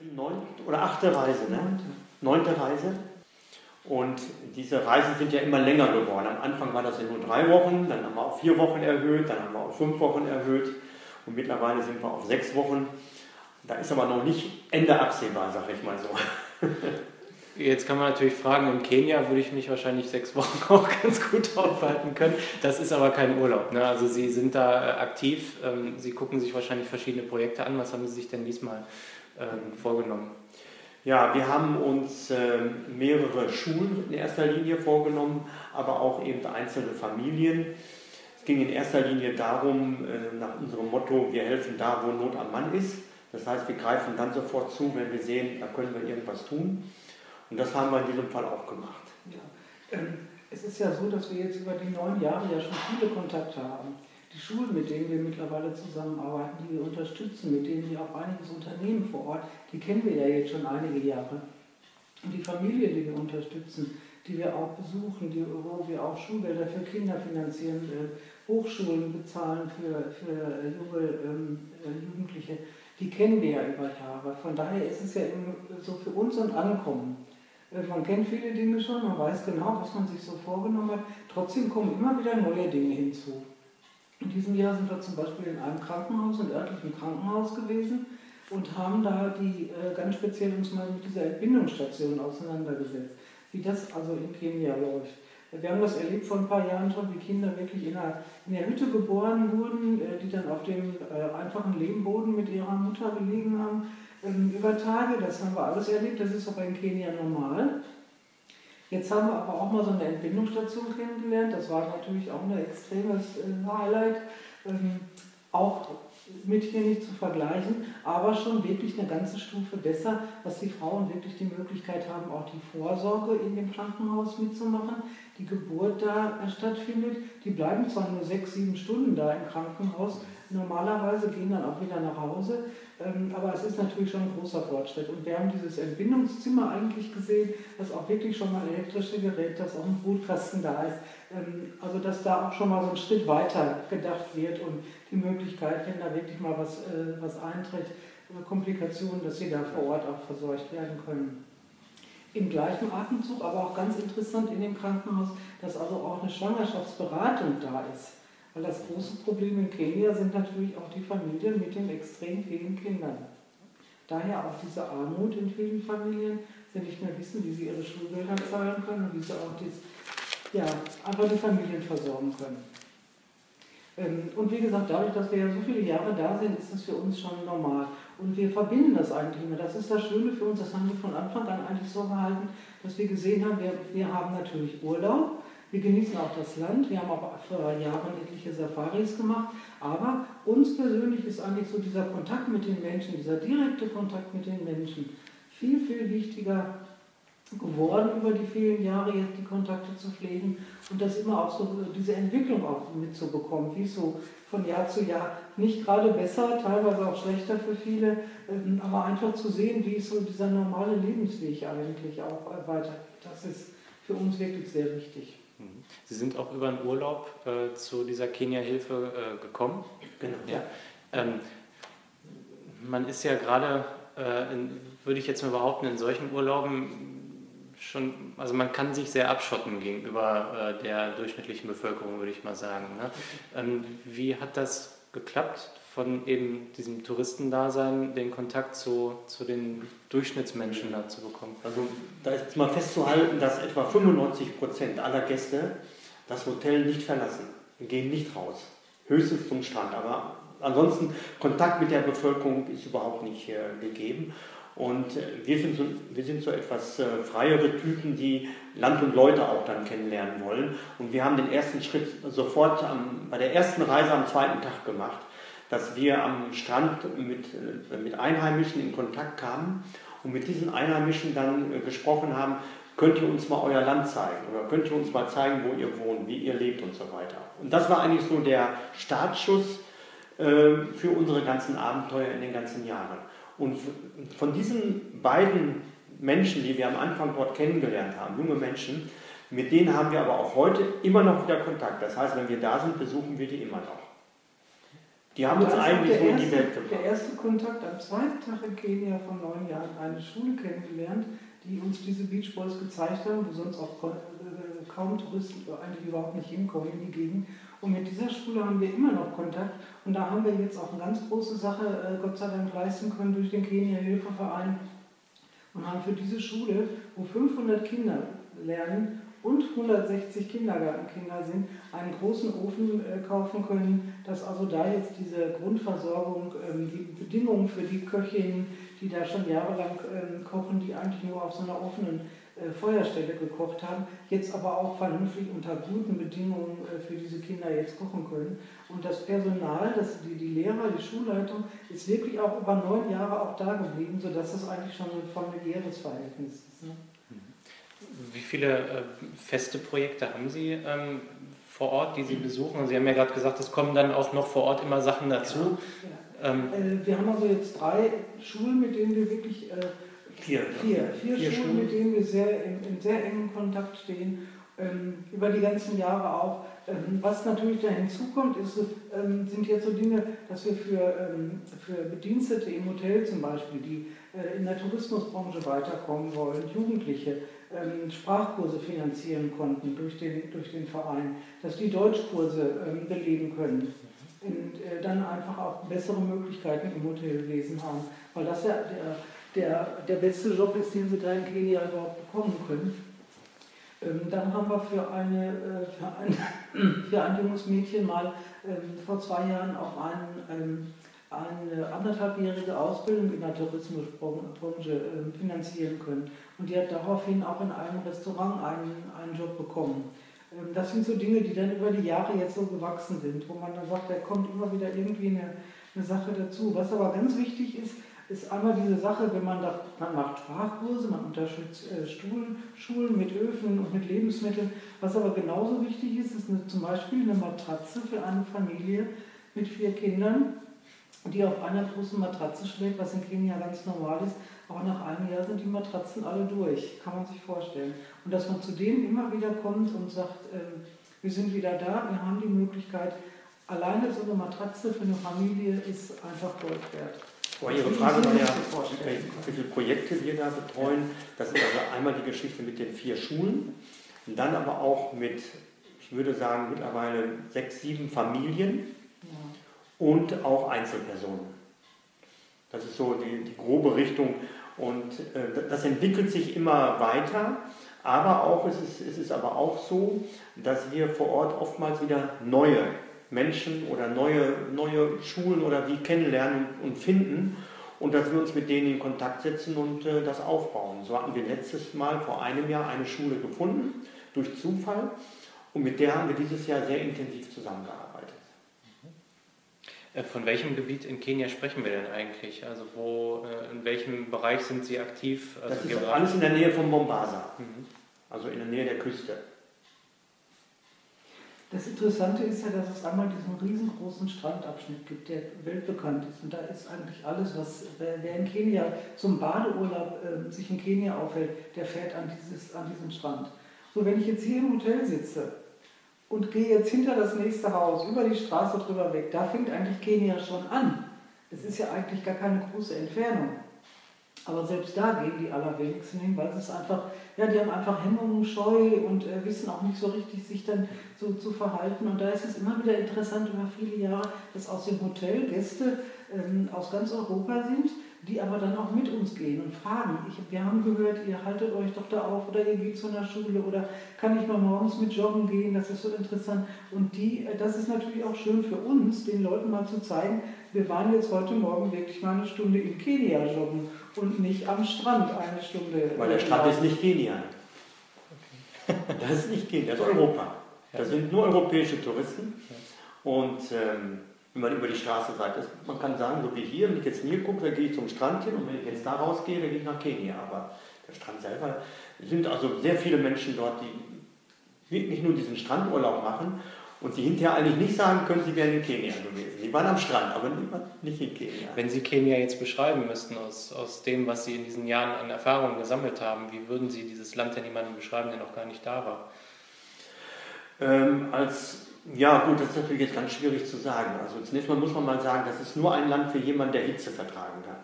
die neunte oder achte Reise, ne? Neunte Reise. Und diese Reisen sind ja immer länger geworden. Am Anfang war das ja nur drei Wochen, dann haben wir auf vier Wochen erhöht, dann haben wir auf fünf Wochen erhöht und mittlerweile sind wir auf sechs Wochen. Da ist aber noch nicht Ende absehbar, sag ich mal so. Jetzt kann man natürlich fragen, in Kenia würde ich mich wahrscheinlich sechs Wochen auch ganz gut aufhalten können. Das ist aber kein Urlaub. Ne? Also Sie sind da äh, aktiv, ähm, Sie gucken sich wahrscheinlich verschiedene Projekte an. Was haben Sie sich denn diesmal ähm, vorgenommen? Ja, wir haben uns äh, mehrere Schulen in erster Linie vorgenommen, aber auch eben einzelne Familien. Es ging in erster Linie darum, äh, nach unserem Motto, wir helfen da, wo Not am Mann ist. Das heißt, wir greifen dann sofort zu, wenn wir sehen, da können wir irgendwas tun. Und das haben wir in diesem Fall auch gemacht. Ja. Ähm, es ist ja so, dass wir jetzt über die neun Jahre ja schon viele Kontakte haben. Die Schulen, mit denen wir mittlerweile zusammenarbeiten, die wir unterstützen, mit denen wir auch einiges Unternehmen vor Ort, die kennen wir ja jetzt schon einige Jahre. Und die Familie, die wir unterstützen, die wir auch besuchen, die, wo wir auch Schulgelder für Kinder finanzieren, äh, Hochschulen bezahlen für, für junge ähm, äh, Jugendliche, die kennen wir ja über Jahre. Von daher ist es ja so für uns ein Ankommen. Äh, man kennt viele Dinge schon, man weiß genau, was man sich so vorgenommen hat. Trotzdem kommen immer wieder neue Dinge hinzu. In diesem Jahr sind wir zum Beispiel in einem Krankenhaus, einem örtlichen Krankenhaus gewesen und haben da die äh, ganz speziell uns mal mit dieser Entbindungsstation auseinandergesetzt, wie das also in Kenia läuft. Wir haben das erlebt vor ein paar Jahren schon, wie Kinder wirklich in der, in der Hütte geboren wurden, äh, die dann auf dem äh, einfachen Lehmboden mit ihrer Mutter gelegen haben ähm, über Tage. Das haben wir alles erlebt, das ist auch in Kenia normal. Jetzt haben wir aber auch mal so eine Entbindungsstation kennengelernt. Das war natürlich auch ein extremes äh, Highlight. Ähm, auch mit hier nicht zu vergleichen, aber schon wirklich eine ganze Stufe besser, dass die Frauen wirklich die Möglichkeit haben, auch die Vorsorge in dem Krankenhaus mitzumachen, die Geburt da stattfindet. Die bleiben zwar nur sechs, sieben Stunden da im Krankenhaus, normalerweise gehen dann auch wieder nach Hause, aber es ist natürlich schon ein großer Fortschritt. Und wir haben dieses Entbindungszimmer eigentlich gesehen, dass auch wirklich schon mal elektrische Geräte, dass auch ein Brutkasten da ist. Ähm, also dass da auch schon mal so ein Schritt weiter gedacht wird und die Möglichkeit, wenn da wirklich mal was, äh, was eintritt, Komplikationen, dass sie da vor Ort auch versorgt werden können. Im gleichen Atemzug, aber auch ganz interessant in dem Krankenhaus, dass also auch eine Schwangerschaftsberatung da ist. Weil das große Problem in Kenia sind natürlich auch die Familien mit den extrem vielen Kindern. Daher auch diese Armut in vielen Familien, sie nicht mehr wissen, wie sie ihre Schulgelder zahlen können und wie sie auch dies, ja, einfach die Familien versorgen können. Ähm, und wie gesagt, dadurch, dass wir ja so viele Jahre da sind, ist das für uns schon normal. Und wir verbinden das eigentlich immer. Das ist das Schöne für uns, das haben wir von Anfang an eigentlich so gehalten, dass wir gesehen haben, wir, wir haben natürlich Urlaub, wir genießen auch das Land. Wir haben auch vor Jahren etliche Safaris gemacht. Aber uns persönlich ist eigentlich so dieser Kontakt mit den Menschen, dieser direkte Kontakt mit den Menschen viel, viel wichtiger geworden über die vielen Jahre, jetzt die Kontakte zu pflegen und das immer auch so, diese Entwicklung auch mitzubekommen, wie so von Jahr zu Jahr nicht gerade besser, teilweise auch schlechter für viele, ähm, aber einfach zu sehen, wie ist so dieser normale Lebensweg eigentlich auch weitergeht. Das ist für uns wirklich sehr wichtig. Sie sind auch über den Urlaub äh, zu dieser Kenia-Hilfe äh, gekommen. Genau. Ja. Ähm, man ist ja gerade, äh, würde ich jetzt mal behaupten, in solchen Urlauben schon, also man kann sich sehr abschotten gegenüber äh, der durchschnittlichen Bevölkerung, würde ich mal sagen. Ne? Ähm, wie hat das geklappt? Von eben diesem Touristendasein den Kontakt zu, zu den Durchschnittsmenschen da zu bekommen. Also da ist mal festzuhalten, dass etwa 95 Prozent aller Gäste das Hotel nicht verlassen, gehen nicht raus, höchstens zum Strand. Aber ansonsten Kontakt mit der Bevölkerung ist überhaupt nicht äh, gegeben. Und äh, wir, sind so, wir sind so etwas äh, freiere Typen, die Land und Leute auch dann kennenlernen wollen. Und wir haben den ersten Schritt sofort am, bei der ersten Reise am zweiten Tag gemacht dass wir am Strand mit, äh, mit Einheimischen in Kontakt kamen und mit diesen Einheimischen dann äh, gesprochen haben, könnt ihr uns mal euer Land zeigen oder könnt ihr uns mal zeigen, wo ihr wohnt, wie ihr lebt und so weiter. Und das war eigentlich so der Startschuss äh, für unsere ganzen Abenteuer in den ganzen Jahren. Und von diesen beiden Menschen, die wir am Anfang dort kennengelernt haben, junge Menschen, mit denen haben wir aber auch heute immer noch wieder Kontakt. Das heißt, wenn wir da sind, besuchen wir die immer noch. Die haben uns eigentlich so in die Welt gebracht. Der erste Kontakt am zweiten Tag in Kenia von neun Jahren eine Schule kennengelernt, die uns diese Beach Boys gezeigt haben, wo sonst auch äh, kaum Touristen eigentlich überhaupt nicht hinkommen in die Gegend. Und mit dieser Schule haben wir immer noch Kontakt. Und da haben wir jetzt auch eine ganz große Sache, äh, Gott sei Dank, leisten können durch den Kenia-Hilfeverein. Und haben für diese Schule, wo 500 Kinder lernen und 160 Kindergartenkinder sind, einen großen Ofen äh, kaufen können, dass also da jetzt diese Grundversorgung, ähm, die Bedingungen für die Köchinnen, die da schon jahrelang ähm, kochen, die eigentlich nur auf so einer offenen äh, Feuerstelle gekocht haben, jetzt aber auch vernünftig unter guten Bedingungen äh, für diese Kinder jetzt kochen können. Und das Personal, das, die, die Lehrer, die Schulleitung, ist wirklich auch über neun Jahre auch da geblieben, sodass das eigentlich schon ein familiäres Verhältnis ist. Ne? Wie viele äh, feste Projekte haben Sie ähm, vor Ort, die Sie besuchen? Sie haben ja gerade gesagt, es kommen dann auch noch vor Ort immer Sachen dazu. Ja, ja. Ähm, äh, wir haben also jetzt drei Schulen, mit denen wir wirklich äh, Vier. Vier, vier, vier Schulen, mit denen wir sehr in, in sehr engem Kontakt stehen, ähm, über die ganzen Jahre auch. Ähm, was natürlich da hinzukommt, ist, ähm, sind jetzt so Dinge, dass wir für, ähm, für Bedienstete im Hotel zum Beispiel, die äh, in der Tourismusbranche weiterkommen wollen, Jugendliche, Sprachkurse finanzieren konnten durch den, durch den Verein, dass die Deutschkurse ähm, belegen können und äh, dann einfach auch bessere Möglichkeiten im Hotelwesen haben, weil das ja der der, der beste Job ist, den sie da in Kenia überhaupt bekommen können. Ähm, dann haben wir für, eine, äh, für, ein, für ein junges Mädchen mal ähm, vor zwei Jahren auch einen, ähm, eine anderthalbjährige Ausbildung in der Tourismusbranche äh, finanzieren können. Und die hat daraufhin auch in einem Restaurant einen, einen Job bekommen. Ähm, das sind so Dinge, die dann über die Jahre jetzt so gewachsen sind, wo man dann sagt, da kommt immer wieder irgendwie eine, eine Sache dazu. Was aber ganz wichtig ist, ist einmal diese Sache, wenn man da, man macht Sprachkurse, man unterstützt äh, Schulen, Schulen mit Öfen und mit Lebensmitteln. Was aber genauso wichtig ist, ist eine, zum Beispiel eine Matratze für eine Familie mit vier Kindern, die auf einer großen Matratze schläft, was in Kenia ganz normal ist. Aber nach einem Jahr sind die Matratzen alle durch, kann man sich vorstellen. Und dass man zu denen immer wieder kommt und sagt, äh, wir sind wieder da, wir haben die Möglichkeit, alleine so eine Matratze für eine Familie ist einfach Gold wert. Aber Ihre Frage war ja, wie viele Projekte wir da betreuen. Das ist also einmal die Geschichte mit den vier Schulen, dann aber auch mit, ich würde sagen, mittlerweile sechs, sieben Familien und auch Einzelpersonen. Das ist so die, die grobe Richtung und äh, das entwickelt sich immer weiter. Aber auch, es ist, es ist aber auch so, dass wir vor Ort oftmals wieder neue Menschen oder neue, neue Schulen oder wie kennenlernen und finden und dass wir uns mit denen in Kontakt setzen und äh, das aufbauen. So hatten wir letztes Mal vor einem Jahr eine Schule gefunden, durch Zufall, und mit der haben wir dieses Jahr sehr intensiv zusammengearbeitet. Äh, von welchem Gebiet in Kenia sprechen wir denn eigentlich? Also wo, äh, in welchem Bereich sind Sie aktiv? Also das ist alles in der Nähe von Mombasa, mhm. also in der Nähe der Küste. Das Interessante ist ja, dass es einmal diesen riesengroßen Strandabschnitt gibt, der weltbekannt ist. Und da ist eigentlich alles, was wer, wer in Kenia zum Badeurlaub äh, sich in Kenia aufhält, der fährt an, dieses, an diesen Strand. So, wenn ich jetzt hier im Hotel sitze und gehe jetzt hinter das nächste Haus, über die Straße drüber weg, da fängt eigentlich Kenia schon an. Es ist ja eigentlich gar keine große Entfernung. Aber selbst da gehen die allerwenigsten hin, weil es einfach, ja, die haben einfach Hemmungen, Scheu und äh, wissen auch nicht so richtig, sich dann so zu verhalten. Und da ist es immer wieder interessant über viele Jahre, dass aus dem Hotel Gäste ähm, aus ganz Europa sind, die aber dann auch mit uns gehen und fragen. Ich, wir haben gehört, ihr haltet euch doch da auf oder ihr geht zu einer Schule oder kann ich mal morgens mit joggen gehen, das ist so interessant. Und die, äh, das ist natürlich auch schön für uns, den Leuten mal zu zeigen, wir waren jetzt heute Morgen wirklich mal eine Stunde in Kenia joggen und nicht am Strand eine Stunde. Weil der Strand ist nicht Kenia. Das ist nicht Kenia, das ist Europa. Das sind nur europäische Touristen. Und ähm, wenn man über die Straße sagt, ist, man kann sagen, so wie hier, wenn ich jetzt hier gucke, dann gehe ich zum Strand hin und wenn ich jetzt da rausgehe, dann gehe ich nach Kenia. Aber der Strand selber, sind also sehr viele Menschen dort, die nicht nur diesen Strandurlaub machen und sie hinterher eigentlich nicht sagen können, sie wären in Kenia gewesen. Sie waren am Strand, aber nicht in Kenia. Wenn Sie Kenia jetzt beschreiben müssten, aus, aus dem, was Sie in diesen Jahren an Erfahrungen gesammelt haben, wie würden Sie dieses Land denn jemandem beschreiben, der noch gar nicht da war? Ähm, als Ja, gut, das ist natürlich jetzt ganz schwierig zu sagen. Also zunächst mal muss man mal sagen, das ist nur ein Land für jemanden, der Hitze vertragen kann.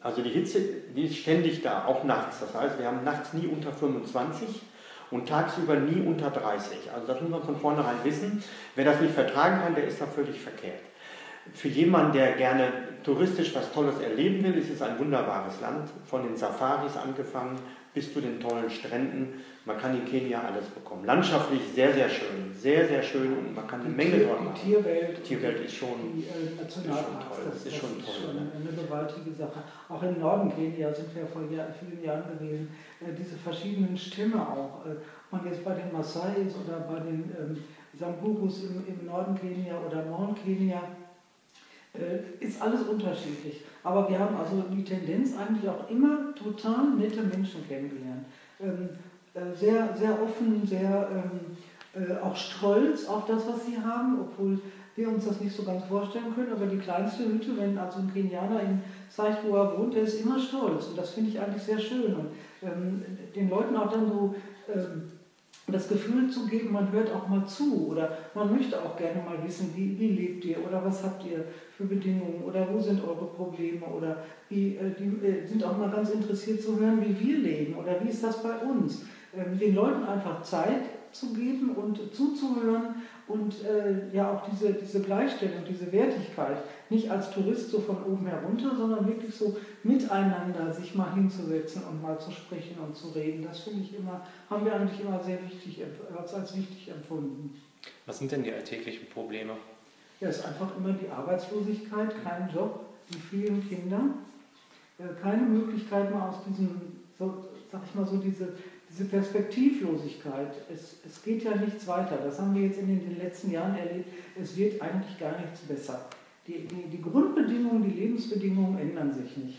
Also die Hitze, die ist ständig da, auch nachts. Das heißt, wir haben nachts nie unter 25 und tagsüber nie unter 30. Also das muss man von vornherein wissen. Wer das nicht vertragen kann, der ist da völlig verkehrt. Für jemanden, der gerne touristisch was Tolles erleben will, ist es ein wunderbares Land. Von den Safaris angefangen bis zu den tollen Stränden. Man kann in Kenia alles bekommen. Landschaftlich sehr, sehr schön. Sehr, sehr schön und man kann eine Menge Tier, dort machen. Die Tierwelt, Tierwelt ist schon, die äh, Nationalparks, toll, das, das ist schon toll, ne? eine gewaltige Sache. Auch im Norden Kenia sind wir vor Jahr, vielen Jahren gewesen. Äh, diese verschiedenen Stämme auch. Äh, ob man jetzt bei den Maasai ist oder bei den ähm, Samburus im, im Norden Kenia oder Nord Kenia, ist alles unterschiedlich. Aber wir haben also die Tendenz eigentlich auch immer total nette Menschen kennengelernt. Ähm, äh, sehr, sehr offen, sehr ähm, äh, auch stolz auf das, was sie haben, obwohl wir uns das nicht so ganz vorstellen können. Aber die kleinste Hütte, wenn also ein Kenianer ihm zeigt, wo er wohnt, der ist immer stolz. Und das finde ich eigentlich sehr schön. Und ähm, den Leuten auch dann so das Gefühl zu geben, man hört auch mal zu oder man möchte auch gerne mal wissen, wie, wie lebt ihr oder was habt ihr für Bedingungen oder wo sind eure Probleme oder wie, äh, die äh, sind auch mal ganz interessiert zu hören, wie wir leben oder wie ist das bei uns. Ähm, den Leuten einfach Zeit zu geben und zuzuhören und äh, ja auch diese, diese Gleichstellung, diese Wertigkeit, nicht als Tourist so von oben herunter, sondern wirklich so miteinander sich mal hinzusetzen und mal zu sprechen und zu reden. Das finde ich immer, haben wir eigentlich immer sehr wichtig, als, als wichtig empfunden. Was sind denn die alltäglichen Probleme? Ja, es ist einfach immer die Arbeitslosigkeit, kein Job, die vielen Kinder, äh, keine Möglichkeit mal aus diesem, so, sag ich mal so, diese diese Perspektivlosigkeit, es, es geht ja nichts weiter, das haben wir jetzt in den, letzten Jahren erlebt, es wird eigentlich gar nichts besser. Die, die, die Grundbedingungen, die Lebensbedingungen ändern sich nicht.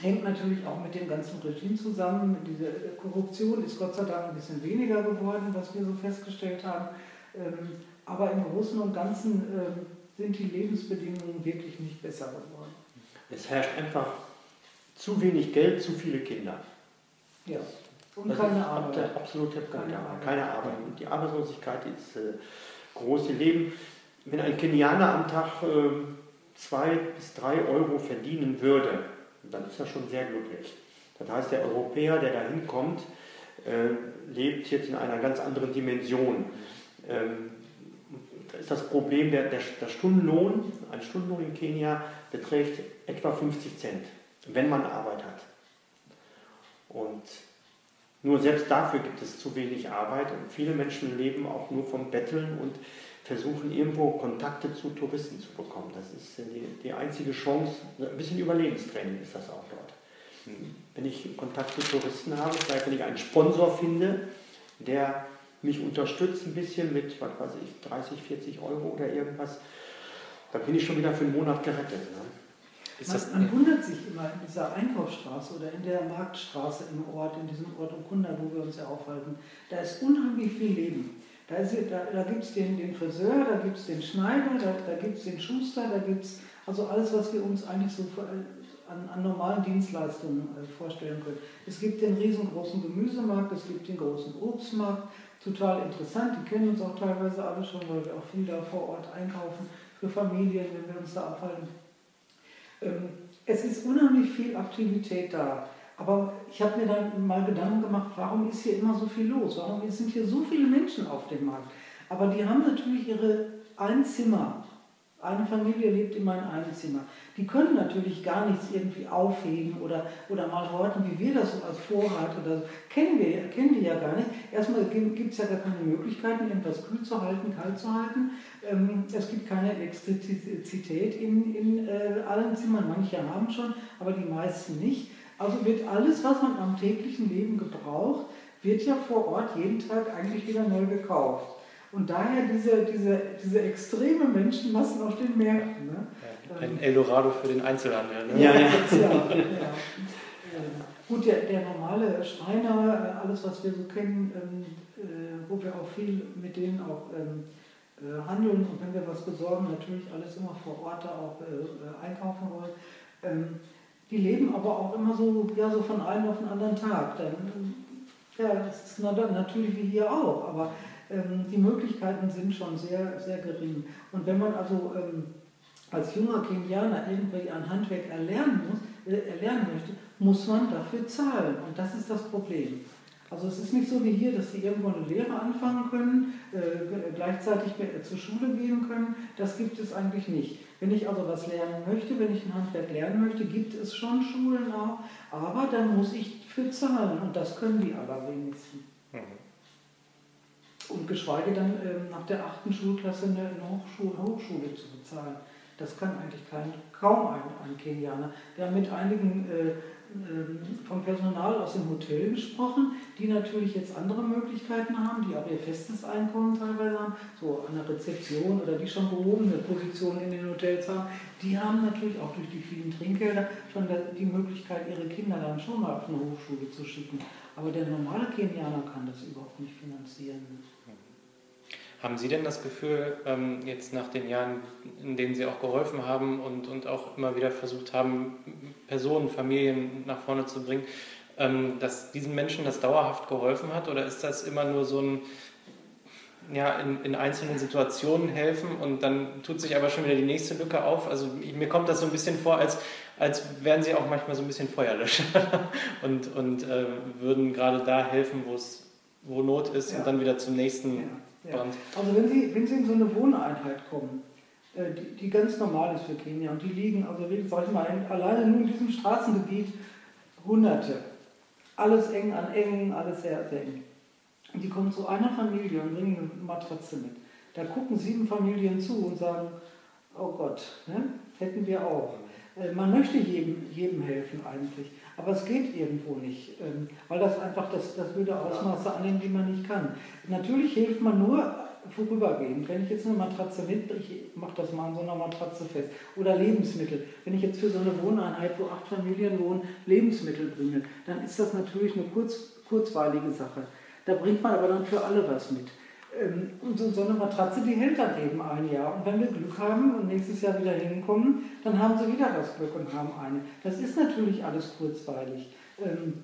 Hängt natürlich auch mit dem ganzen Regime zusammen. Diese Korruption ist Gott sei Dank ein bisschen weniger geworden, was wir so festgestellt haben. Ähm, aber im Großen und Ganzen ähm, sind die Lebensbedingungen wirklich nicht besser geworden. Es herrscht einfach zu wenig Geld, zu viele Kinder. Ja. Und das keine Arbeit. Der absolute keine, Arbeit. keine Arbeit. Und die Arbeitslosigkeit ist äh, groß. Leben, wenn ein Kenianer am Tag äh, zwei bis drei Euro verdienen würde, dann ist er schon sehr glücklich. Das heißt, der Europäer, der da hinkommt, äh, lebt jetzt in einer ganz anderen Dimension. Ähm, da ist das Problem, der, der, der Stundenlohn, ein Stundenlohn in Kenia beträgt etwa 50 Cent, wenn man Arbeit hat. Und nur selbst dafür gibt es zu wenig Arbeit und viele Menschen leben auch nur vom Betteln und versuchen irgendwo Kontakte zu Touristen zu bekommen. Das ist die, die einzige Chance, ein bisschen Überlebenstraining ist das auch dort. Wenn ich Kontakt zu Touristen habe, vielleicht wenn ich einen Sponsor finde, der mich unterstützt ein bisschen mit, was weiß ich, 30, 40 Euro oder irgendwas, dann bin ich schon wieder für einen Monat gerettet. Ne? Man, man, wundert sich immer in dieser Einkaufsstraße oder in der Marktstraße im Ort, in diesem Ort Okunda, wo wir uns ja aufhalten. Da ist unheimlich viel Leben. Da, da, da gibt es den, den, Friseur, da gibt es den Schneider, da, da gibt es den Schuster, da gibt es also alles, was wir uns eigentlich so an, an normalen Dienstleistungen äh, vorstellen können. Es gibt den riesengroßen Gemüsemarkt, es gibt den großen Obstmarkt, total interessant, die kennen uns auch teilweise alle schon, weil wir auch viel da vor Ort einkaufen, für Familien, wenn wir uns da abhalten. Ähm, es ist unheimlich viel Aktivität da. Aber ich habe mir dann mal Gedanken gemacht, warum ist hier immer so viel los? Warum sind hier so viele Menschen auf dem Markt? Aber die haben natürlich ihre ein Zimmer. Eine Familie lebt immer in einem Zimmer. Die können natürlich gar nichts irgendwie aufheben oder, oder mal horten, wie wir das so als Vorrat oder so. Kennen, wir, kennen die ja gar nicht. Erstmal gibt es ja gar keine Möglichkeiten, irgendwas kühl zu halten, kalt zu halten. Ähm, es gibt keine Elektrizität in, in äh, allen Zimmern. Manche haben schon, aber die meisten nicht. Also wird alles, was man am täglichen Leben gebraucht, wird ja vor Ort jeden Tag eigentlich wieder neu gekauft. Und daher diese, diese, diese extreme Menschenmassen auf den Märkten. Ne? Ein Eldorado für den Einzelhandel. Ne? Ja, ja. ja, ja. Gut, der, der normale Schreiner, alles was wir so kennen, ähm, äh, wo wir auch viel mit denen auch ähm, äh, handeln und wenn wir was besorgen, natürlich alles immer vor Ort da auch äh, einkaufen wollen. Ähm, die leben aber auch immer so, ja, so von einem auf den anderen Tag. Dann, ja, das ist natürlich wie hier auch, aber die Möglichkeiten sind schon sehr, sehr gering. Und wenn man also ähm, als junger Kenianer irgendwie ein Handwerk erlernen, muss, äh, erlernen möchte, muss man dafür zahlen. Und das ist das Problem. Also es ist nicht so wie hier, dass sie irgendwo eine Lehre anfangen können, äh, gleichzeitig zur Schule gehen können. Das gibt es eigentlich nicht. Wenn ich also was lernen möchte, wenn ich ein Handwerk lernen möchte, gibt es schon Schulen auch, aber dann muss ich für zahlen und das können die allerwenigsten. Und geschweige dann äh, nach der achten Schulklasse eine, eine Hochschule, Hochschule zu bezahlen. Das kann eigentlich kein, kaum ein, ein Kenianer. Wir haben mit einigen äh, ähm, vom Personal aus dem Hotel gesprochen, die natürlich jetzt andere Möglichkeiten haben, die auch ihr festes Einkommen teilweise haben, so an der Rezeption oder die schon gehobene Positionen in den Hotels haben, die haben natürlich auch durch die vielen Trinkgelder schon die Möglichkeit, ihre Kinder dann schon mal auf eine Hochschule zu schicken. Aber der normale Kenianer kann das überhaupt nicht finanzieren. Haben Sie denn das Gefühl, ähm, jetzt nach den Jahren, in denen Sie auch geholfen haben und, und auch immer wieder versucht haben, Personen, Familien nach vorne zu bringen, ähm, dass diesen Menschen das dauerhaft geholfen hat? Oder ist das immer nur so ein, ja, in, in, einzelnen Situationen helfen und dann tut sich aber schon wieder die nächste Lücke auf. Also mir kommt das so ein bisschen vor, als, als wären sie auch manchmal so ein bisschen Feuerlöscher und, und äh, würden gerade da helfen, wo es wo Not ist ja. und dann wieder zum nächsten ja. Ja. Also wenn Sie, wenn Sie in so eine Wohneinheit kommen, äh, die, die, ganz normal ist für Kenia und die liegen, also sag ich mal, alleine nur in diesem Straßengebiet Hunderte. Alles eng an eng, alles sehr, sehr eng. Und die kommen zu einer Familie und bringen eine Matratze mit. Da gucken sieben Familien zu und sagen, oh Gott, ne? hätten wir auch. Äh, man möchte jedem, jedem helfen eigentlich. Aber es geht irgendwo nicht, ähm, weil das einfach das, das würde Ausmaße annehmen, die man nicht kann. Natürlich hilft man nur vorübergehend. Wenn ich jetzt eine Matratze mit, ich mache das mal an so einer Matratze fest, oder Lebensmittel. Wenn ich jetzt für so eine Wohneinheit, wo acht Familien wohnen, Lebensmittel bringe, dann ist das natürlich eine kurz, kurzweilige Sache. Da bringt man aber dann für alle was mit. Ähm, und so, eine Matratze, die hält dann eben ein Jahr. Und wenn wir Glück haben und nächstes Jahr wieder hinkommen, dann haben sie wieder das Glück und haben eine. Das ist natürlich alles kurzweilig. Ähm,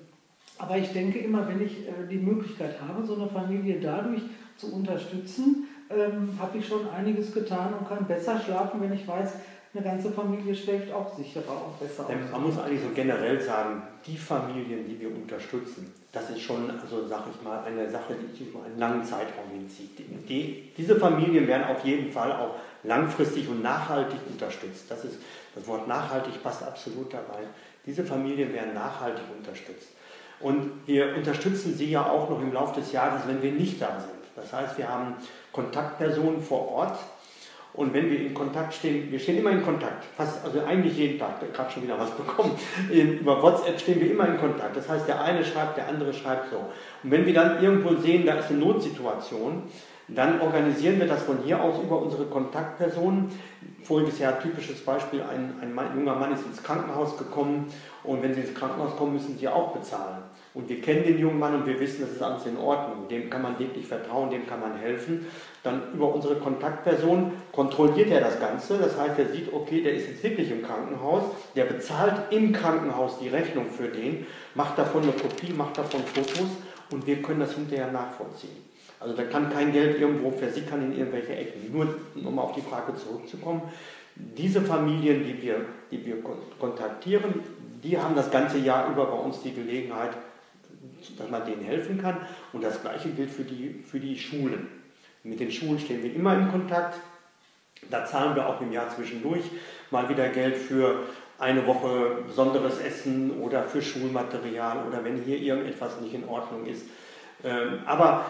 aber ich denke immer, wenn ich äh, die Möglichkeit habe, so eine Familie dadurch zu unterstützen, ähm, habe ich schon einiges getan und kann besser schlafen, wenn ich weiß, eine ganze Familie schläft auch sicherer und besser. Man muss eigentlich so generell sagen, die Familien, die wir unterstützen, das ist schon, also sag ich mal, eine Sache, die sich über einen langen Zeitraum hinzieht. Die, diese Familien werden auf jeden Fall auch langfristig und nachhaltig unterstützt. Das, ist, das Wort nachhaltig passt absolut dabei. Diese Familien werden nachhaltig unterstützt. Und wir unterstützen sie ja auch noch im Laufe des Jahres, wenn wir nicht da sind. Das heißt, wir haben Kontaktpersonen vor Ort, und wenn wir in Kontakt stehen, wir stehen immer in Kontakt, fast, also eigentlich jeden Tag, gerade schon wieder was bekommen. Über WhatsApp stehen wir immer in Kontakt. Das heißt, der eine schreibt, der andere schreibt so. Und wenn wir dann irgendwo sehen, da ist eine Notsituation, dann organisieren wir das von hier aus über unsere Kontaktpersonen. Voriges Jahr typisches Beispiel, ein, ein junger Mann ist ins Krankenhaus gekommen und wenn Sie ins Krankenhaus kommen, müssen Sie auch bezahlen. Und wir kennen den jungen Mann und wir wissen, das ist alles in Ordnung. Dem kann man wirklich vertrauen, dem kann man helfen. Dann über unsere Kontaktperson kontrolliert er das Ganze. Das heißt, er sieht, okay, der ist jetzt wirklich im Krankenhaus. Der bezahlt im Krankenhaus die Rechnung für den, macht davon eine Kopie, macht davon Fotos und wir können das hinterher nachvollziehen. Also da kann kein Geld irgendwo versickern in irgendwelche Ecken. Nur um auf die Frage zurückzukommen, diese Familien, die wir, die wir kontaktieren, die haben das ganze Jahr über bei uns die Gelegenheit, dass man denen helfen kann. Und das Gleiche gilt für die, für die Schulen. Mit den Schulen stehen wir immer in Kontakt. Da zahlen wir auch im Jahr zwischendurch mal wieder Geld für eine Woche besonderes Essen oder für Schulmaterial oder wenn hier irgendetwas nicht in Ordnung ist. Ähm, aber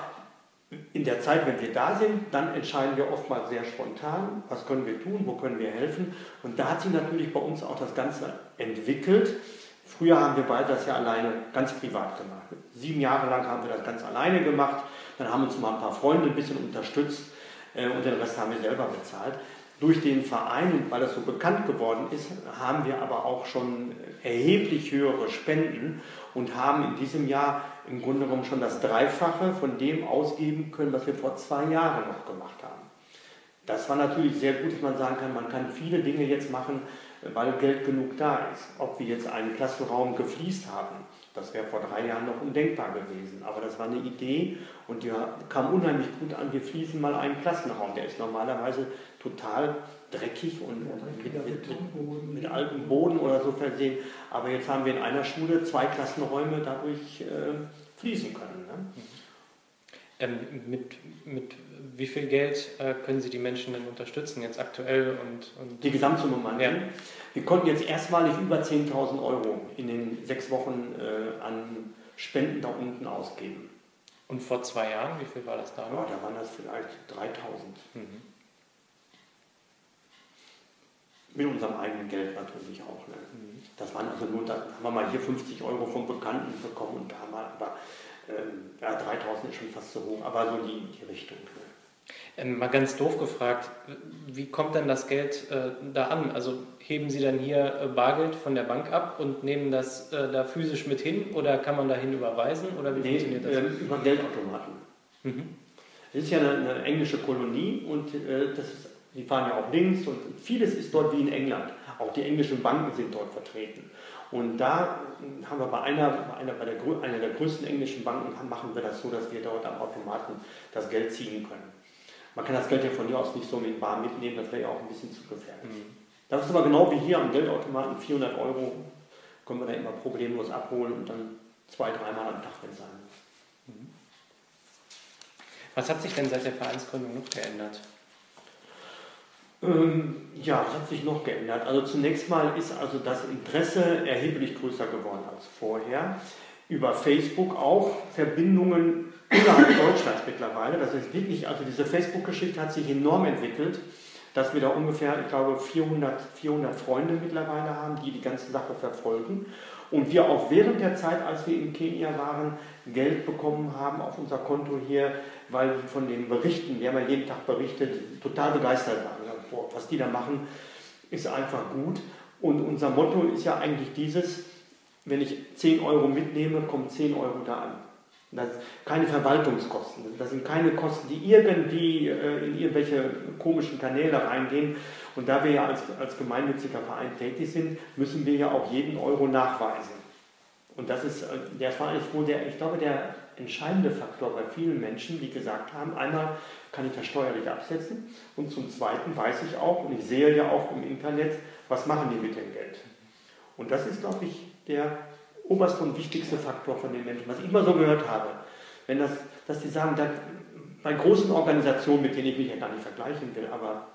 in der Zeit, wenn wir da sind, dann entscheiden wir oftmals sehr spontan, was können wir tun, wo können wir helfen. Und da hat sich natürlich bei uns auch das Ganze entwickelt. Früher haben wir beide das ja alleine ganz privat gemacht. Sieben Jahre lang haben wir das ganz alleine gemacht. Dann haben uns mal ein paar Freunde ein bisschen unterstützt äh, und den Rest haben wir selber bezahlt. Durch den Verein, weil das so bekannt geworden ist, haben wir aber auch schon erheblich höhere Spenden und haben in diesem Jahr im Grunde genommen schon das Dreifache von dem ausgeben können, was wir vor zwei Jahren noch gemacht haben. Das war natürlich sehr gut, dass man sagen kann, man kann viele Dinge jetzt machen, weil Geld genug da ist. Ob wir jetzt einen Klassenraum gefliest haben, das wäre vor drei Jahren noch undenkbar gewesen. Aber das war eine Idee und die kam unheimlich gut an. Wir fließen mal einen Klassenraum. Der ist normalerweise total dreckig und mit, mit, mit, altem Boden oder so versehen. Aber jetzt haben wir in einer Schule zwei Klassenräume dadurch äh, fließen können. Ne? Ähm, mit, mit wie viel Geld äh, können Sie die Menschen denn unterstützen, jetzt aktuell? Und, und die Gesamtsumme meinen ja. Wir konnten jetzt erstmalig über 10.000 Euro in den sechs Wochen äh, an Spenden da unten ausgeben. Und vor zwei Jahren, wie viel war das da? Ja, da waren das vielleicht 3.000. Mhm. Mit unserem eigenen Geld natürlich auch. Ne? Mhm. Das waren also nur, da haben wir mal hier 50 Euro vom Bekannten bekommen und da haben wir aber ähm, ja, 3000 ist schon fast zu hoch, aber so die, die Richtung. Ne? Ähm, mal ganz doof gefragt, wie kommt denn das Geld äh, da an? Also heben Sie dann hier äh, Bargeld von der Bank ab und nehmen das äh, da physisch mit hin oder kann man dahin überweisen oder wie nee, funktioniert das? Äh, über Geldautomaten. Mhm. Es ist ja eine, eine, englische Kolonie und äh, das ist, die fahren ja auch links und vieles ist dort wie in England. Auch die englischen Banken sind dort vertreten. Und da haben wir bei einer, bei einer, bei der, einer der größten englischen Banken machen wir das so, dass wir dort am Automaten das Geld ziehen können. Man kann das Geld ja von hier aus nicht so mit Bar mitnehmen, das wäre ja auch ein bisschen zu gefährlich. Mhm. Das ist aber genau wie hier am Geldautomaten, 400 Euro können wir da immer problemlos abholen und dann zwei, dreimal am Tag, wenn es sein muss. Mhm. Was hat sich denn seit der Vereinsgründung noch geändert? Ähm, ja, was hat sich noch geändert? Also zunächst mal ist also das Interesse erheblich größer geworden als vorher. Über Facebook auch Verbindungen innerhalb Deutschlands mittlerweile. Das ist wirklich, also diese Facebook-Geschichte hat sich enorm entwickelt, dass wir da ungefähr, ich glaube, 400, 400 Freunde mittlerweile haben, die die ganze Sache verfolgen. Und wir auch während der Zeit, als wir in Kenia waren, Geld bekommen haben auf unser Konto hier, weil wir von den Berichten, wir haben ja jeden Tag berichtet, total begeistert waren. Was die da machen, ist einfach gut. Und unser Motto ist ja eigentlich dieses, wenn ich 10 Euro mitnehme, kommen 10 Euro da an. Das keine Verwaltungskosten. Das sind keine Kosten, die irgendwie äh, in irgendwelche komischen Kanäle reingehen. Und da wir ja als, als gemeinnütziger Verein tätig sind, müssen wir ja auch jeden Euro nachweisen. Und das ist, äh, war eigentlich wohl der, ich glaube, der entscheidende Faktor bei vielen Menschen, die gesagt haben, einmal kann ich das steuerlich absetzen und zum Zweiten weiß ich auch, und ich sehe ja auch im Internet, was machen die mit dem Geld. Und das ist, glaube ich, der oberste und wichtigste Faktor von den Menschen, was ich immer so gehört habe. Wenn das, dass die sagen, da, bei großen Organisationen, mit denen ich mich ja gar nicht vergleichen will, aber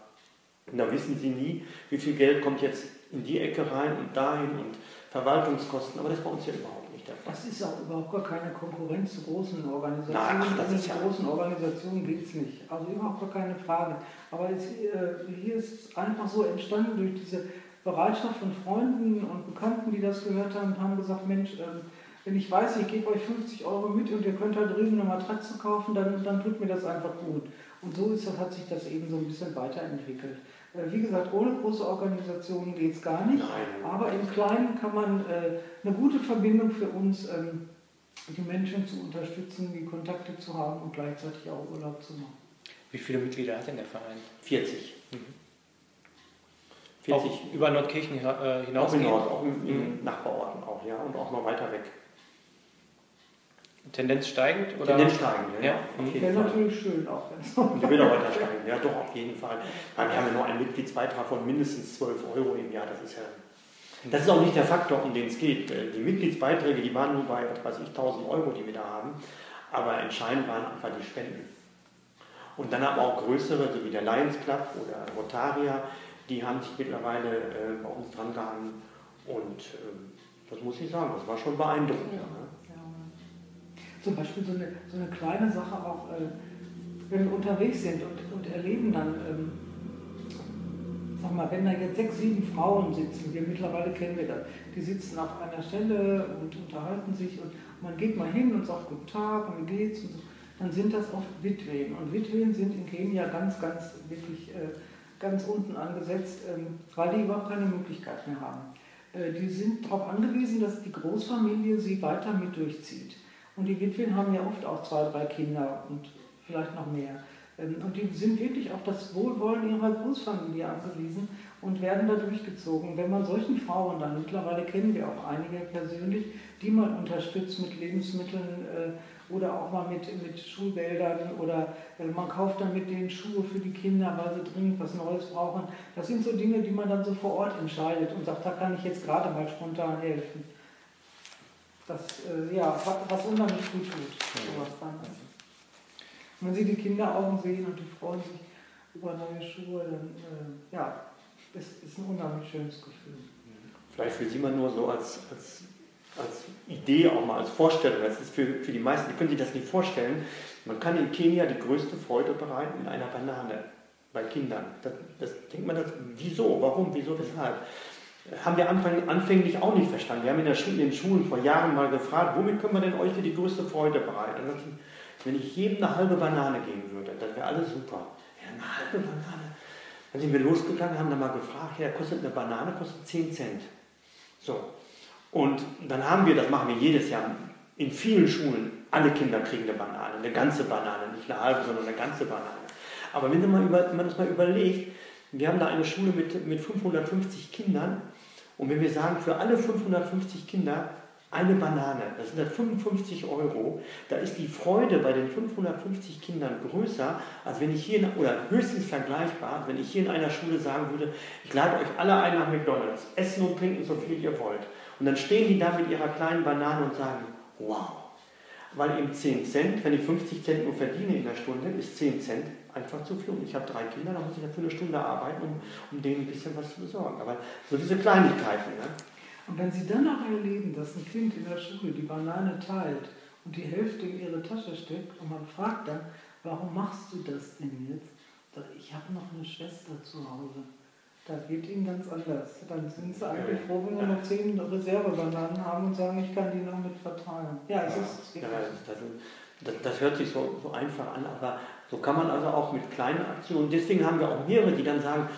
da wissen sie nie, wie viel Geld kommt jetzt in die Ecke rein und dahin und Verwaltungskosten, aber das ist bei uns ja überhaupt nicht der Fall. Das ist auch überhaupt gar keine Konkurrenz zu großen Organisationen. Nein, ach, das ist ja großen Organisationen geht es nicht. Also überhaupt gar keine Frage. Aber jetzt, äh, hier ist es einfach so entstanden durch diese Bereitschaft von Freunden und Bekannten, die das gehört haben, haben gesagt, Mensch, ähm, wenn ich weiß, ich gebe euch 50 Euro mit und ihr könnt halt riesen eine Matratze kaufen, dann, dann tut mir das einfach gut. Und so ist das, hat sich das eben so ein bisschen weiterentwickelt. Äh, wie gesagt, ohne große Organisationen geht es gar nicht, Nein. aber im Kleinen kann man äh, eine gute Verbindung für uns, ähm, die Menschen zu unterstützen, die Kontakte zu haben und gleichzeitig auch Urlaub zu machen. Wie viele Mitglieder hat denn der Verein? 40. Mhm. 40 auch über Nordkirchen äh, hinaus? Auch hinaus, auch in, in mhm. Nachbarorten auch, ja, und auch noch weiter weg. Tendenz steigend? Oder? Tendenz steigend, ja. ja. ja. Wäre natürlich schön auch. Und die will auch weiter steigen, ja doch, auf jeden Fall. wir haben ja nur einen Mitgliedsbeitrag von mindestens 12 Euro im Jahr, das ist ja... Das ist auch nicht der Faktor, um den es geht. Äh, die Mitgliedsbeiträge, die waren nur bei, was weiß ich, 1000 Euro, die wir da haben. Aber entscheidend waren einfach die Spenden. Und dann aber auch größere, so wie der Lions Club oder Rotaria, die haben sich mittlerweile äh, bei uns dran gehangen und äh, das muss ich sagen, das war schon beeindruckend. Ja. Ne? Ja. Zum Beispiel so eine, so eine kleine Sache auch, äh, wenn wir unterwegs sind und, und erleben dann, ähm, sag mal, wenn da jetzt sechs, sieben Frauen sitzen, wir mittlerweile kennen wir das, die sitzen auf einer Stelle und unterhalten sich und man geht mal hin und sagt Guten Tag und wie geht's und so, dann sind das oft Witwen. Und Witwen sind in Kenia ganz, ganz wirklich äh, ganz unten angesetzt, ähm, weil die überhaupt keine Möglichkeit mehr haben. Äh, die sind darauf angewiesen, dass die Großfamilie sie weiter mit durchzieht. Und die Witwen haben ja oft auch zwei, drei Kinder und vielleicht noch mehr. Ähm, und die sind wirklich auf das Wohlwollen ihrer Großfamilie angewiesen und werden da durchgezogen. Wenn man solchen Frauen dann, mittlerweile kennen wir auch einige persönlich, die man unterstützt mit Lebensmitteln äh, oder auch mal mit, mit Schulgeldern oder äh, man kauft dann mit denen Schuhe für die Kinder, weil sie dringend was Neues brauchen. Das sind so Dinge, die man dann so vor Ort entscheidet und sagt, da kann ich jetzt gerade mal spontan helfen. Das, äh, ja, was, unheimlich gut tut, sowas dann. Wenn sie die Kinderaugen sehen und die freuen sich über neue Schuhe, dann, äh, ja, es ist ein unheimlich schönes Gefühl. Vielleicht für Sie mal nur so als, als, als Idee, auch mal als Vorstellung. Das ist für, für die meisten, die können sich das nicht vorstellen. Man kann in Kenia die größte Freude bereiten in einer Banane bei Kindern. Das, das denkt man, das, wieso, warum, wieso, weshalb? Haben wir Anfang, anfänglich auch nicht verstanden. Wir haben in, der Schule, in den Schulen vor Jahren mal gefragt, womit können wir denn euch für die größte Freude bereiten? Wenn ich jedem eine halbe Banane geben würde, dann wäre alles super. Ja, eine halbe Banane. Dann sind wir losgegangen, haben dann mal gefragt, ja, kostet eine Banane, kostet 10 Cent. So. Und dann haben wir, das machen wir jedes Jahr, in vielen Schulen, alle Kinder kriegen eine Banane, eine ganze Banane, nicht eine halbe, sondern eine ganze Banane. Aber wenn, mal über, wenn man das mal überlegt, wir haben da eine Schule mit, mit 550 Kindern und wenn wir sagen, für alle 550 Kinder eine Banane, das sind dann 55 Euro, da ist die Freude bei den 550 Kindern größer, als wenn ich hier, oder höchstens vergleichbar, wenn ich hier in einer Schule sagen würde, ich lade euch alle ein nach McDonalds, essen und trinken so viel ihr wollt. Und dann stehen die da mit ihrer kleinen Banane und sagen, wow. Weil eben 10 Cent, wenn ich 50 Cent nur verdiene in der Stunde, ist 10 Cent einfach zu viel. Ich habe drei Kinder, da muss ich dafür eine Stunde arbeiten, um, um denen ein bisschen was zu besorgen. Aber so diese Kleinigkeiten. Ne? Und wenn Sie dann noch erleben, dass ein Kind in der Schule die Banane teilt und die Hälfte in ihre Tasche steckt und man fragt dann, warum machst du das denn jetzt? Ich habe noch eine Schwester zu Hause. Da geht ihnen ganz anders. Dann sind sie eigentlich froh, wenn wir noch zehn Reservebananen haben und sagen, ich kann die noch mit verteilen. Ja, es ist ja, das, das, das, hört sich so, so einfach an, aber so kann man also auch mit kleinen Aktionen, und deswegen haben wir auch mehrere, die dann sagen,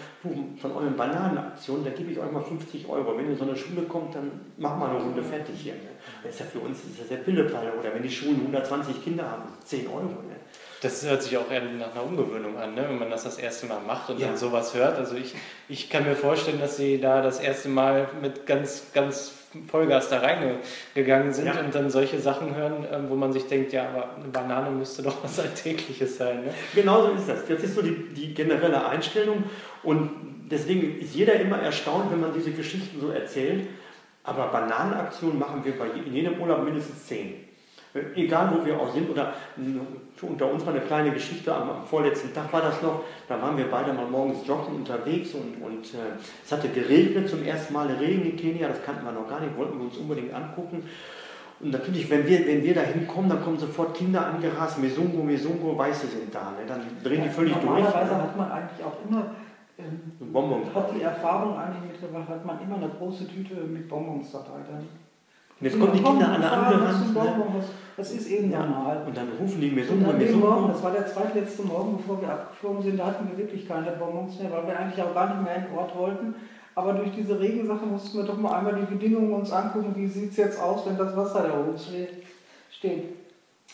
von euren Bananenaktionen, da gebe ich euch mal 50 Euro. Wenn ihr in so eine Schule kommt, dann mach mal eine Runde fertig hier. Ne? Das ist ja für uns ist das ja Pillepalle. Oder wenn die Schulen 120 Kinder haben, 10 Euro. Ne? Das hört sich auch eher nach einer Umgewöhnung an, ne? wenn man das das erste Mal macht und ja. dann sowas hört. Also ich, ich kann mir vorstellen, dass Sie da das erste Mal mit ganz, ganz Vollgas da reingegangen sind ja. und dann solche Sachen hören, ähm, wo man sich denkt, ja, aber eine Banane müsste doch was Alltägliches sein. Ne? Genau so ist das. Das ist so die, die generelle Einstellung und deswegen ist jeder immer erstaunt, wenn man diese Geschichten so erzählt. Aber Bananenaktionen machen wir bei in jedem Urlaub mindestens zehn. Egal wo wir auch sind, oder unter uns war eine kleine Geschichte, am vorletzten Tag war das noch, da waren wir beide mal morgens joggen unterwegs und, und äh, es hatte geregnet, zum ersten Mal Regen in Kenia, das kannten wir noch gar nicht, wollten wir uns unbedingt angucken. Und natürlich, wenn wir, wenn wir da hinkommen, dann kommen sofort Kinder angerast, Mesungo, Mesungo, Weiße sind da. Ne? Dann drehen die völlig normalerweise durch. Normalerweise hat man eigentlich auch immer, ähm, Bonbons. hat die Erfahrung eigentlich mitgebracht, hat man immer eine große Tüte mit Bonbons dabei. Dann und jetzt kommen die Kinder an der andere Hand. Das ist eben ja. normal. Und dann rufen die mir so und mir so. Morgen, das war der zweitletzte Morgen, bevor wir abgeflogen sind, da hatten wir wirklich keine Bonbons mehr, weil wir eigentlich auch gar nicht mehr in den Ort wollten. Aber durch diese Regensache mussten wir doch mal einmal die Bedingungen uns angucken, wie sieht es jetzt aus, wenn das Wasser da oben steht.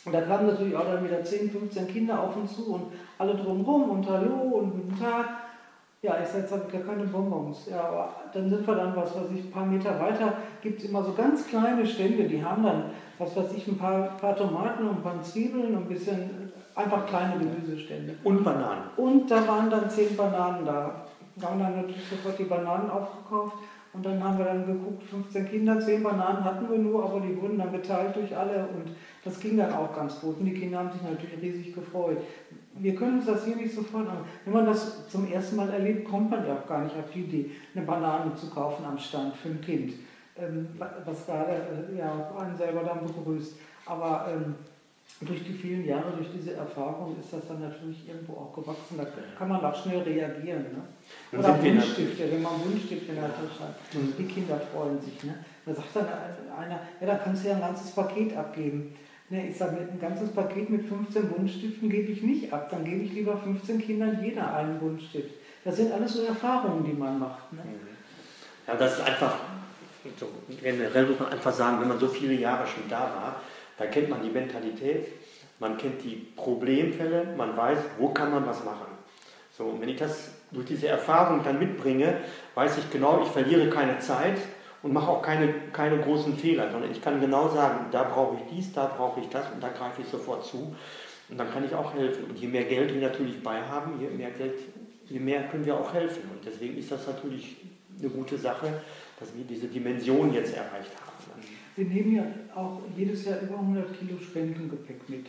Und da kamen natürlich auch dann wieder 10, 15 Kinder auf uns zu und alle drumherum und Hallo und Guten Tag. Ja, ich sage, jetzt habe ich gar keine Bonbons. Ja, aber dann sind wir dann, was weiß ich, ein paar Meter weiter, gibt es immer so ganz kleine Stände, die haben dann, was weiß ich, ein paar, paar Tomaten und ein paar Zwiebeln und ein bisschen, einfach kleine Gemüsestände. Und Bananen. Und da waren dann zehn Bananen da. Wir haben dann natürlich sofort die Bananen aufgekauft und dann haben wir dann geguckt, 15 Kinder, 10 Bananen hatten wir nur, aber die wurden dann geteilt durch alle und das ging dann auch ganz gut. Und die Kinder haben sich natürlich riesig gefreut wir können uns das hier nicht sofort an. Wenn man das zum ersten Mal erlebt, kommt man ja auch gar nicht auf die Idee, eine Banane zu kaufen am Stand für ein Kind, ähm, was gerade äh, ja, einen selber dann begrüßt. Aber ähm, durch die vielen Jahre, durch diese Erfahrung ist das dann natürlich irgendwo auch gewachsen. Da kann man auch schnell reagieren. Ne? Oder Buntstifte, wenn man Buntstifte in der Tasche hat. Mhm. Die Kinder freuen sich. Ne? Da sagt dann einer, ja, da kannst du ja ein ganzes Paket abgeben. Ne, ich sage, ein ganzes Paket mit 15 Buntstiften gebe ich nicht ab. Dann gebe ich lieber 15 Kindern jeder einen Buntstift. Das sind alles so Erfahrungen, die man macht. Ne? Ja, das ist einfach, so generell muss man einfach sagen, wenn man so viele Jahre schon da war, da kennt man die Mentalität. man kennt die Problemfälle, man weiß, wo kann man was machen. So, und wenn ich das durch diese Erfahrung dann mitbringe, weiß ich genau, ich verliere keine Zeit und mache auch keine, keine großen Fehler, sondern ich kann genau sagen, da brauche ich dies, da brauche ich das und da greife ich sofort zu. Und dann kann ich auch helfen. Und je mehr Geld wir natürlich bei haben, je mehr Geld, je mehr können wir auch helfen. Und deswegen ist das natürlich eine gute Sache, dass wir diese Dimension jetzt erreicht haben. Wir nehmen ja auch jedes Jahr über 100 Kilo Spendengepäck mit.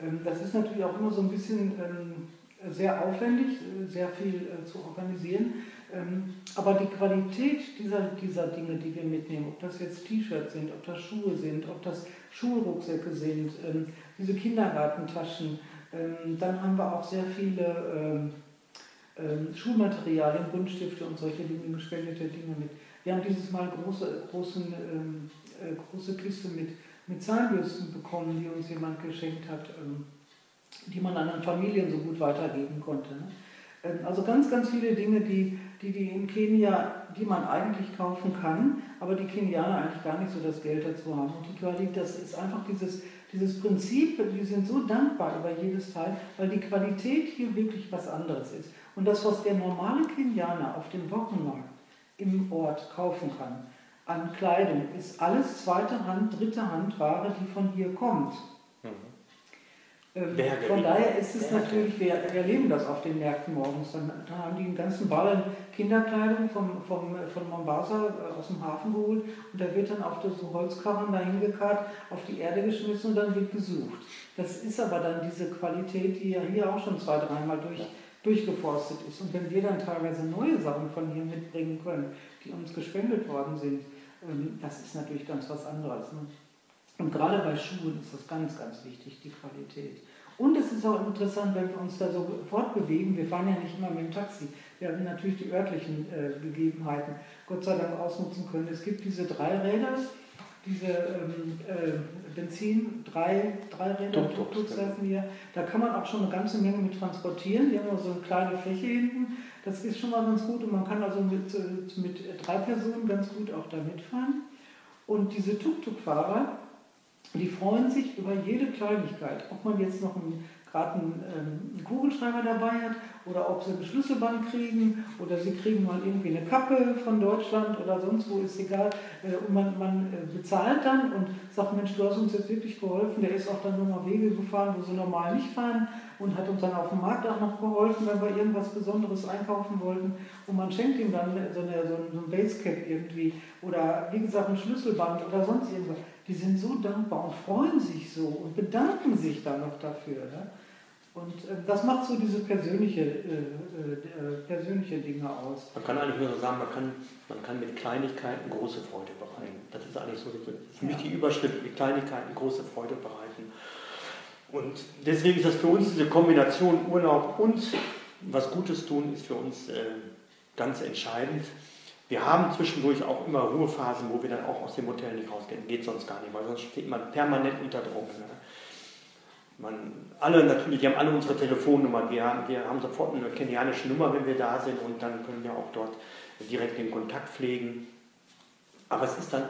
Ähm, das ist natürlich auch immer so ein bisschen ähm, sehr aufwendig, äh, sehr viel äh, zu organisieren. Ähm, aber die Qualität dieser, dieser Dinge, die wir mitnehmen, ob das jetzt T-Shirts sind, ob das Schuhe sind, ob das Schulrucksäcke sind, diese Kindergartentaschen, dann haben wir auch sehr viele Schulmaterialien, Buntstifte und solche Dinge, gespendete Dinge mit. Wir haben dieses Mal große, großen, äh, große Kiste mit, mit Zahnbürsten bekommen, die uns jemand geschenkt hat die man anderen Familien so gut weitergeben konnte. Ne? Ähm, also ganz, ganz viele Dinge, die, die, die in Kenia, die man eigentlich kaufen kann, aber die Kenianer eigentlich gar nicht so das Geld dazu haben. Und die Qualität, das ist einfach dieses, dieses Prinzip, die sind so dankbar über jedes Teil, weil die Qualität hier wirklich was anderes ist. Und das, was der normale Kenianer auf dem Wochenmarkt im Ort kaufen kann, an Kleidung, ist alles zweite Hand, dritte Hand Ware, die von hier kommt. Ähm, von daher ist es Berge. natürlich, wir erleben das auf den Märkten morgens. Dann, dann haben die einen ganzen Ballen Kinderkleidung vom, vom, von Mombasa äh, aus dem Hafen geholt und da wird dann auf so Holzkarren dahin gekarrt, auf die Erde geschmissen und dann wird gesucht. Das ist aber dann diese Qualität, die ja hier auch schon zwei, dreimal durch, durchgeforstet ist. Und wenn wir dann teilweise neue Sachen von hier mitbringen können, die uns gespendet worden sind, ähm, das ist natürlich ganz was anderes. Ne? Und gerade bei Schuhen ist das ganz, ganz wichtig, die Qualität. Und es ist auch interessant, wenn wir uns da so fortbewegen. Wir fahren ja nicht immer mit dem Taxi. Wir haben natürlich die örtlichen äh, Gegebenheiten Gott sei Dank ausnutzen können. Es gibt diese drei Räder, diese ähm, äh, Benzin, drei, drei Räder, Tuk-Tuks heißen wir. Da kann man auch schon eine ganze Menge mit transportieren. Die haben so eine kleine Fläche hinten. Das ist schon mal ganz gut und man kann also mit, äh, mit drei Personen ganz gut auch da mitfahren. Und diese Tuk-Tuk-Fahrer, die freuen sich über jede Kleinigkeit, ob man jetzt noch einen, gerade einen, ähm, einen, Kugelschreiber dabei hat oder ob sie ein Schlüsselband kriegen oder sie kriegen mal irgendwie eine Kappe von Deutschland oder sonst wo, ist egal. Äh, und man, man äh, bezahlt dann und sagt, Mensch, du hast uns jetzt wirklich geholfen. Der ist auch dann nur mal Wege gefahren, wo sie normal nicht fahren und hat uns dann auf dem Markt auch noch geholfen, wenn wir irgendwas Besonderes einkaufen wollten. Und man schenkt ihm dann so, eine, so ein Basecap irgendwie oder wie gesagt ein Schlüsselband oder sonst irgendwas die sind so dankbar und freuen sich so und bedanken sich dann noch dafür. Ne? Und äh, das macht so diese persönliche, äh, äh, persönliche Dinge aus. Man kann eigentlich nur so sagen, man kann, man kann mit Kleinigkeiten große Freude bereiten. Das ist eigentlich so für mich ja. die Überschrift, mit Kleinigkeiten große Freude bereiten. Und deswegen ist das für uns diese Kombination Urlaub und was Gutes tun, ist für uns äh, ganz entscheidend. Wir haben zwischendurch auch immer Ruhephasen, wo wir dann auch aus dem Hotel nicht rausgehen. Geht sonst gar nicht, weil sonst steht man permanent unter Druck. Ne? Man, alle natürlich, wir haben alle unsere Telefonnummer, wir haben, wir haben sofort eine kenianische Nummer, wenn wir da sind und dann können wir auch dort direkt den Kontakt pflegen. Aber es ist dann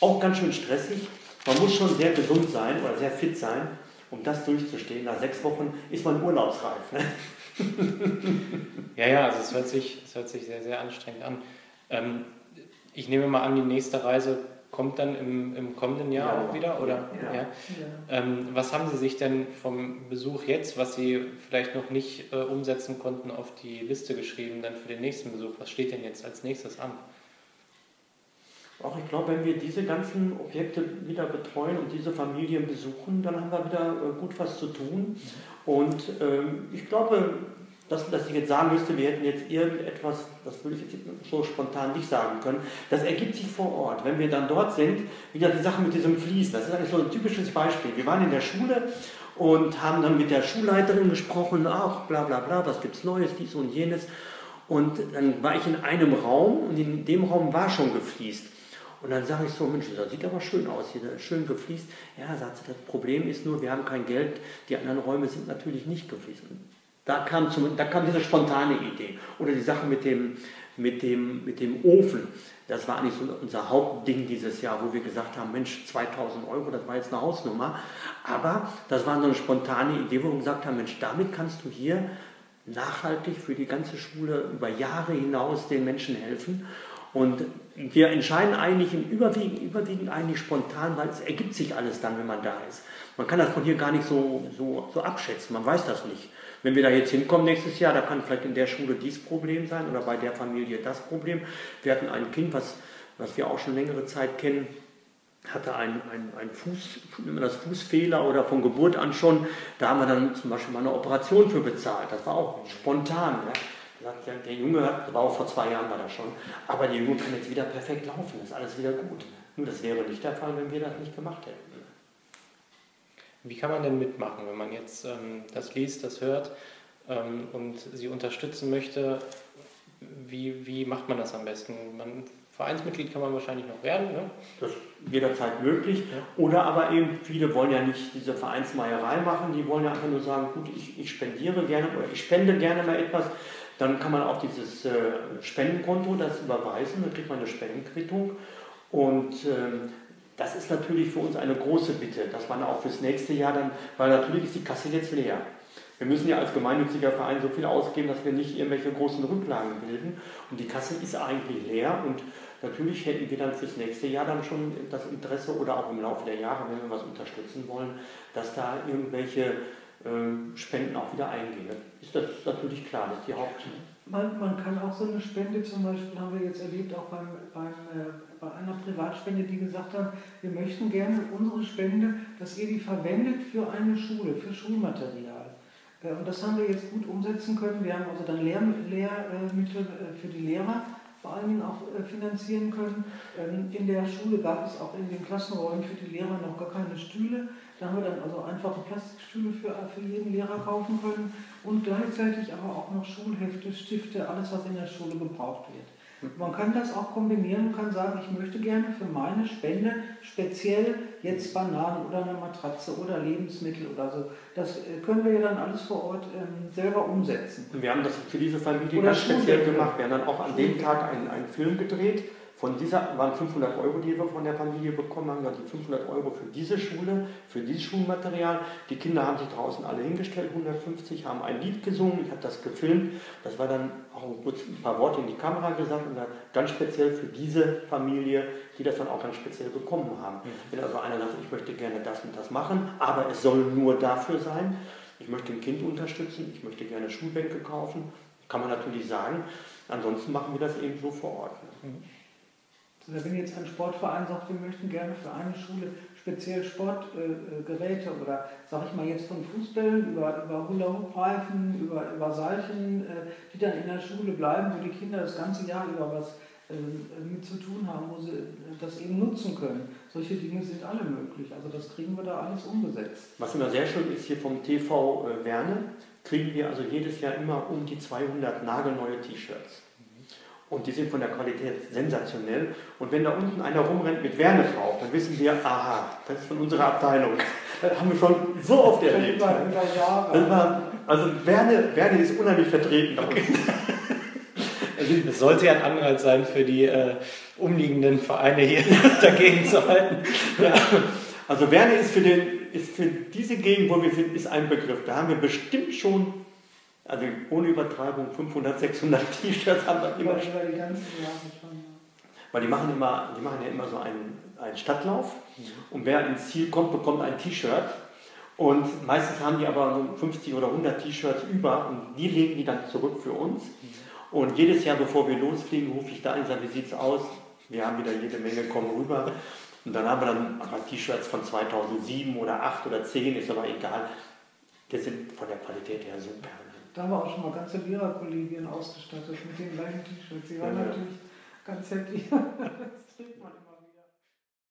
auch ganz schön stressig. Man muss schon sehr gesund sein oder sehr fit sein, um das durchzustehen. Nach sechs Wochen ist man urlaubsreif. Ne? ja, ja, also es hört sich, es hört sich sehr, sehr anstrengend an. Ähm, ich nehme mal an, die nächste Reise kommt dann im, im kommenden Jahr ja. auch wieder, oder? Ja. ja. Ähm, was haben Sie sich denn vom Besuch jetzt, was Sie vielleicht noch nicht äh, umsetzen konnten, auf die Liste geschrieben, dann für den nächsten Besuch? Was steht denn jetzt als nächstes an? Auch ich glaube, wenn wir diese ganzen Objekte wieder betreuen und diese Familien besuchen, dann haben wir wieder äh, gut was zu tun. Und ähm, ich glaube, dass, dass ich jetzt sagen müsste, wir hätten jetzt irgendetwas, das würde ich jetzt so spontan nicht sagen können, das ergibt sich vor Ort. Wenn wir dann dort sind, wieder die Sache mit diesem Fließen, das ist eigentlich so ein typisches Beispiel. Wir waren in der Schule und haben dann mit der Schulleiterin gesprochen, ach bla bla bla, was gibt es Neues, dies und jenes. Und dann war ich in einem Raum und in dem Raum war schon gefliest. Und dann sage ich so, Mensch, das sieht aber schön aus, hier schön gefliest. Ja, sagt sie, das Problem ist nur, wir haben kein Geld, die anderen Räume sind natürlich nicht gefliest. Da kam, zum, da kam diese spontane Idee. Oder die Sache mit dem, mit dem, mit dem Ofen. Das war eigentlich so unser Hauptding dieses Jahr, wo wir gesagt haben, Mensch, 2000 Euro, das war jetzt eine Hausnummer. Aber das war so eine spontane Idee, wo wir gesagt haben, Mensch, damit kannst du hier nachhaltig für die ganze Schule über Jahre hinaus den Menschen helfen. Und wir entscheiden eigentlich im Überwiegend, überwiegend eigentlich spontan, weil es ergibt sich alles dann, wenn man da ist. Man kann das von hier gar nicht so, so, so abschätzen, man weiß das nicht. Wenn wir da jetzt hinkommen nächstes Jahr, da kann vielleicht in der Schule dies Problem sein oder bei der Familie das Problem. Wir hatten ein Kind, was, was wir auch schon längere Zeit kennen, hatte einen ein Fuß, das Fußfehler oder von Geburt an schon. Da haben wir dann zum Beispiel mal eine Operation für bezahlt. Das war auch spontan. Ja. Der Junge, das war auch vor zwei Jahren war das schon, aber der Junge kann jetzt wieder perfekt laufen, ist alles wieder gut. Nur das wäre nicht der Fall, wenn wir das nicht gemacht hätten. Wie kann man denn mitmachen, wenn man jetzt ähm, das liest, das hört ähm, und sie unterstützen möchte? Wie, wie macht man das am besten? Man, Vereinsmitglied kann man wahrscheinlich noch werden. Ne? Das ist jederzeit möglich. Ja. Oder aber eben, viele wollen ja nicht diese Vereinsmeierei machen, die wollen ja einfach nur sagen, gut, ich, ich spendiere gerne oder ich spende gerne mal etwas. Dann kann man auf dieses äh, Spendenkonto das überweisen, dann kriegt man eine Spendenquittung. Und ähm, das ist natürlich für uns eine große Bitte, dass man auch fürs nächste Jahr dann, weil natürlich ist die Kasse jetzt leer. Wir müssen ja als gemeinnütziger Verein so viel ausgeben, dass wir nicht irgendwelche großen Rücklagen bilden. Und die Kasse ist eigentlich leer. Und natürlich hätten wir dann fürs nächste Jahr dann schon das Interesse oder auch im Laufe der Jahre, wenn wir was unterstützen wollen, dass da irgendwelche äh, Spenden auch wieder eingehen. Ist das natürlich klar, das ist die Haupt. Man, man kann auch so eine Spende, zum Beispiel haben wir jetzt erlebt, auch beim, beim, äh, bei einer Privatspende, die gesagt haben, wir möchten gerne unsere Spende, dass ihr die verwendet für eine Schule, für Schulmaterial. Äh, und das haben wir jetzt gut umsetzen können. Wir haben also dann Lehr Lehrmittel äh, für die Lehrer vor allen Dingen auch äh, finanzieren können. Ähm, in der Schule gab es auch in den Klassenräumen für die Lehrer noch gar keine Stühle. Da haben wir dann also einfache Plastikstühle für, für jeden Lehrer kaufen können und gleichzeitig aber auch noch Schulhefte, Stifte, alles was in der Schule gebraucht wird. Man kann das auch kombinieren und kann sagen, ich möchte gerne für meine Spende speziell jetzt Bananen oder eine Matratze oder Lebensmittel oder so. Das äh, können wir ja dann alles vor Ort ähm, selber umsetzen. Wir haben das für diese Familie oder ganz speziell gemacht. Wir haben dann auch an dem Tag einen, einen Film gedreht von dieser waren 500 Euro, die wir von der Familie bekommen haben, die 500 Euro für diese Schule, für dieses Schulmaterial. Die Kinder haben sich draußen alle hingestellt, 150, haben ein Lied gesungen, ich habe das gefilmt. Das war dann auch ein paar Worte in die Kamera gesagt und dann ganz speziell für diese Familie, die das dann auch ganz speziell bekommen haben. Mhm. Wenn also einer sagt, ich möchte gerne das und das machen, aber es soll nur dafür sein, ich möchte ein Kind unterstützen, ich möchte gerne Schulbänke kaufen, kann man natürlich sagen. Ansonsten machen wir das eben so vor Ort. Ne? Mhm. Also wenn jetzt ein Sportverein sagt, wir möchten gerne für eine Schule speziell Sportgeräte äh, oder sage ich mal jetzt von Fußbällen über, über Hula-Hoop-Reifen, über, über Seilchen, äh, die dann in der Schule bleiben, wo die Kinder das ganze Jahr über was äh, mit zu tun haben, wo sie das eben nutzen können. Solche Dinge sind alle möglich. Also das kriegen wir da alles umgesetzt. Was immer sehr schön ist hier vom TV Werne, kriegen wir also jedes Jahr immer um die 200 nagelneue T-Shirts. Und die sind von der Qualität sensationell. Und wenn da unten einer rumrennt mit Werne drauf, dann wissen wir, aha, das ist von unserer Abteilung. Das haben wir schon so oft erlebt. Über, über Jahre. War, also Werne, Werne ist unheimlich vertreten. Okay. Es sollte ja ein Anreiz sein für die äh, umliegenden Vereine hier dagegen zu halten. Ja. Also Werne ist für, den, ist für diese Gegend, wo wir sind, ist ein Begriff. Da haben wir bestimmt schon also ohne Übertreibung 500, 600 T-Shirts haben wir immer. Über die ganzen Jahre schon. Weil die machen, immer, die machen ja immer so einen, einen Stadtlauf mhm. und wer ins Ziel kommt, bekommt ein T-Shirt. Und meistens haben die aber so 50 oder 100 T-Shirts über und die legen die dann zurück für uns. Mhm. Und jedes Jahr, bevor wir losfliegen, rufe ich da an, sage, wie sieht es aus? Wir haben wieder jede Menge, kommen rüber. Und dann haben wir dann T-Shirts von 2007 oder 2008 oder 10, ist aber egal. Die sind von der Qualität her super. Da haben wir auch schon mal ganze Lehrerkollegien ausgestattet mit den gleichen T-Shirts. Sie waren ja, natürlich ganz happy. das trägt man